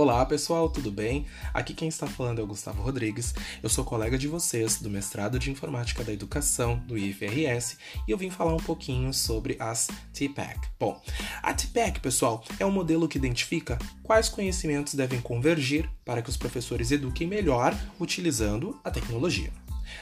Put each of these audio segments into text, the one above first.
Olá pessoal, tudo bem? Aqui quem está falando é o Gustavo Rodrigues. Eu sou colega de vocês do mestrado de Informática da Educação do IFRS e eu vim falar um pouquinho sobre as TPAC. Bom, a TPAC, pessoal, é um modelo que identifica quais conhecimentos devem convergir para que os professores eduquem melhor utilizando a tecnologia.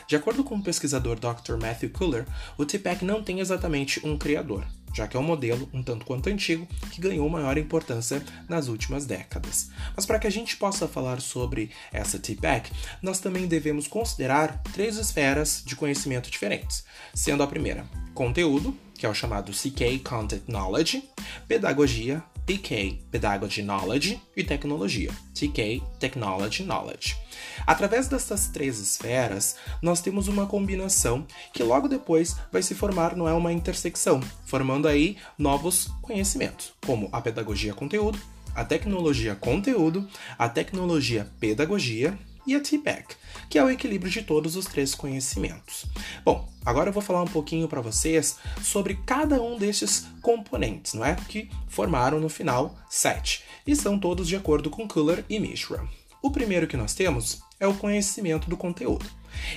De acordo com o pesquisador Dr. Matthew Kuller, o TPAC não tem exatamente um criador, já que é um modelo um tanto quanto antigo que ganhou maior importância nas últimas décadas. Mas para que a gente possa falar sobre essa TPAC, nós também devemos considerar três esferas de conhecimento diferentes, sendo a primeira conteúdo, que é o chamado CK Content Knowledge, pedagogia, PK Pedagogy Knowledge e tecnologia, TK Technology Knowledge. Através dessas três esferas, nós temos uma combinação que logo depois vai se formar, não é uma intersecção, formando aí novos conhecimentos, como a pedagogia conteúdo, a tecnologia conteúdo, a tecnologia pedagogia e a TPAC, que é o equilíbrio de todos os três conhecimentos. Bom, agora eu vou falar um pouquinho para vocês sobre cada um desses componentes, não é? Que formaram no final sete, e são todos de acordo com Kuller e Mishra. O primeiro que nós temos é o conhecimento do conteúdo.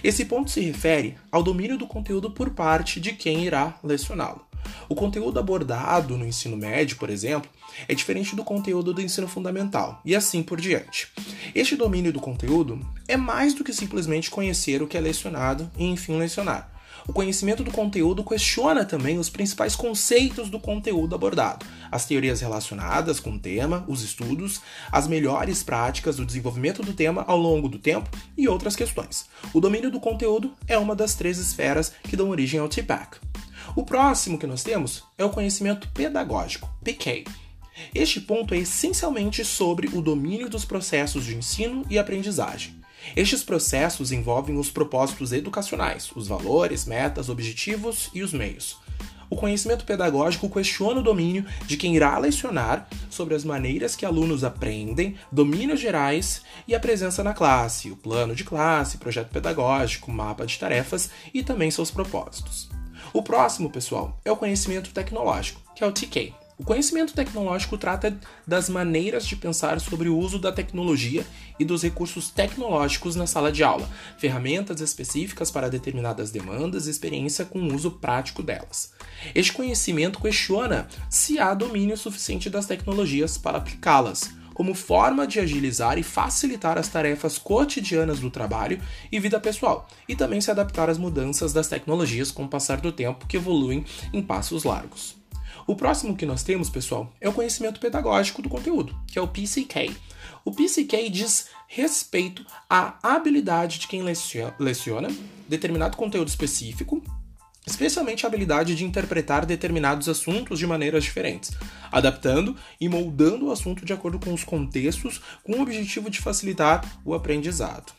Esse ponto se refere ao domínio do conteúdo por parte de quem irá lecioná-lo. O conteúdo abordado no ensino médio, por exemplo, é diferente do conteúdo do ensino fundamental, e assim por diante. Este domínio do conteúdo é mais do que simplesmente conhecer o que é lecionado e enfim lecionar. O conhecimento do conteúdo questiona também os principais conceitos do conteúdo abordado, as teorias relacionadas com o tema, os estudos, as melhores práticas do desenvolvimento do tema ao longo do tempo e outras questões. O domínio do conteúdo é uma das três esferas que dão origem ao TPAC. O próximo que nós temos é o conhecimento pedagógico, PK. Este ponto é essencialmente sobre o domínio dos processos de ensino e aprendizagem. Estes processos envolvem os propósitos educacionais, os valores, metas, objetivos e os meios. O conhecimento pedagógico questiona o domínio de quem irá lecionar sobre as maneiras que alunos aprendem, domínios gerais e a presença na classe, o plano de classe, projeto pedagógico, mapa de tarefas e também seus propósitos. O próximo, pessoal, é o conhecimento tecnológico, que é o TK. O conhecimento tecnológico trata das maneiras de pensar sobre o uso da tecnologia e dos recursos tecnológicos na sala de aula, ferramentas específicas para determinadas demandas e experiência com o uso prático delas. Este conhecimento questiona se há domínio suficiente das tecnologias para aplicá-las, como forma de agilizar e facilitar as tarefas cotidianas do trabalho e vida pessoal, e também se adaptar às mudanças das tecnologias com o passar do tempo que evoluem em passos largos. O próximo que nós temos, pessoal, é o conhecimento pedagógico do conteúdo, que é o PCK. O PCK diz respeito à habilidade de quem leciona determinado conteúdo específico, especialmente a habilidade de interpretar determinados assuntos de maneiras diferentes, adaptando e moldando o assunto de acordo com os contextos, com o objetivo de facilitar o aprendizado.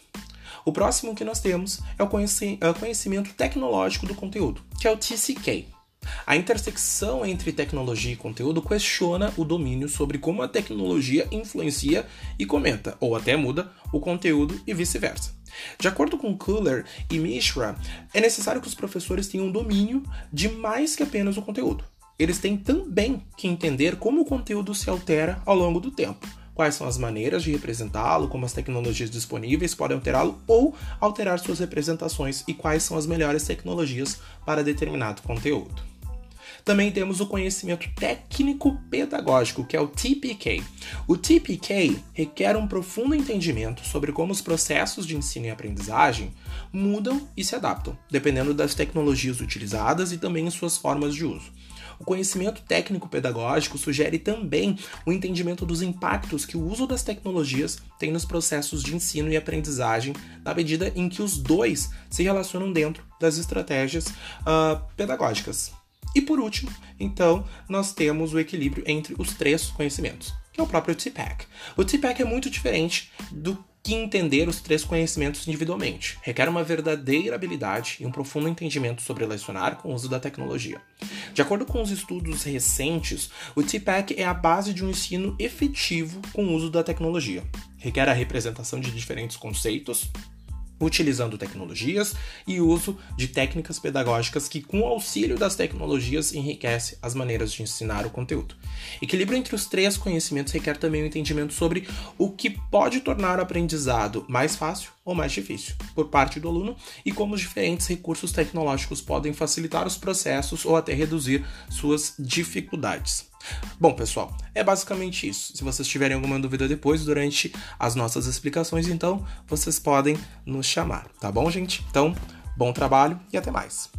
O próximo que nós temos é o conhecimento tecnológico do conteúdo, que é o TCK. A intersecção entre tecnologia e conteúdo questiona o domínio sobre como a tecnologia influencia e comenta, ou até muda, o conteúdo e vice-versa. De acordo com Kuller e Mishra, é necessário que os professores tenham domínio de mais que apenas o conteúdo. Eles têm também que entender como o conteúdo se altera ao longo do tempo, quais são as maneiras de representá-lo, como as tecnologias disponíveis podem alterá-lo ou alterar suas representações e quais são as melhores tecnologias para determinado conteúdo. Também temos o conhecimento técnico-pedagógico, que é o TPK. O TPK requer um profundo entendimento sobre como os processos de ensino e aprendizagem mudam e se adaptam, dependendo das tecnologias utilizadas e também em suas formas de uso. O conhecimento técnico-pedagógico sugere também o entendimento dos impactos que o uso das tecnologias tem nos processos de ensino e aprendizagem, na medida em que os dois se relacionam dentro das estratégias uh, pedagógicas. E por último, então, nós temos o equilíbrio entre os três conhecimentos, que é o próprio TPAC. O TPAC é muito diferente do que entender os três conhecimentos individualmente. Requer uma verdadeira habilidade e um profundo entendimento sobre lecionar com o uso da tecnologia. De acordo com os estudos recentes, o TPAC é a base de um ensino efetivo com o uso da tecnologia. Requer a representação de diferentes conceitos, utilizando tecnologias e uso de técnicas pedagógicas que, com o auxílio das tecnologias, enriquece as maneiras de ensinar o conteúdo. Equilíbrio entre os três conhecimentos requer também o um entendimento sobre o que pode tornar o aprendizado mais fácil ou mais difícil por parte do aluno e como os diferentes recursos tecnológicos podem facilitar os processos ou até reduzir suas dificuldades. Bom, pessoal, é basicamente isso. Se vocês tiverem alguma dúvida depois, durante as nossas explicações, então vocês podem nos chamar, tá bom, gente? Então, bom trabalho e até mais.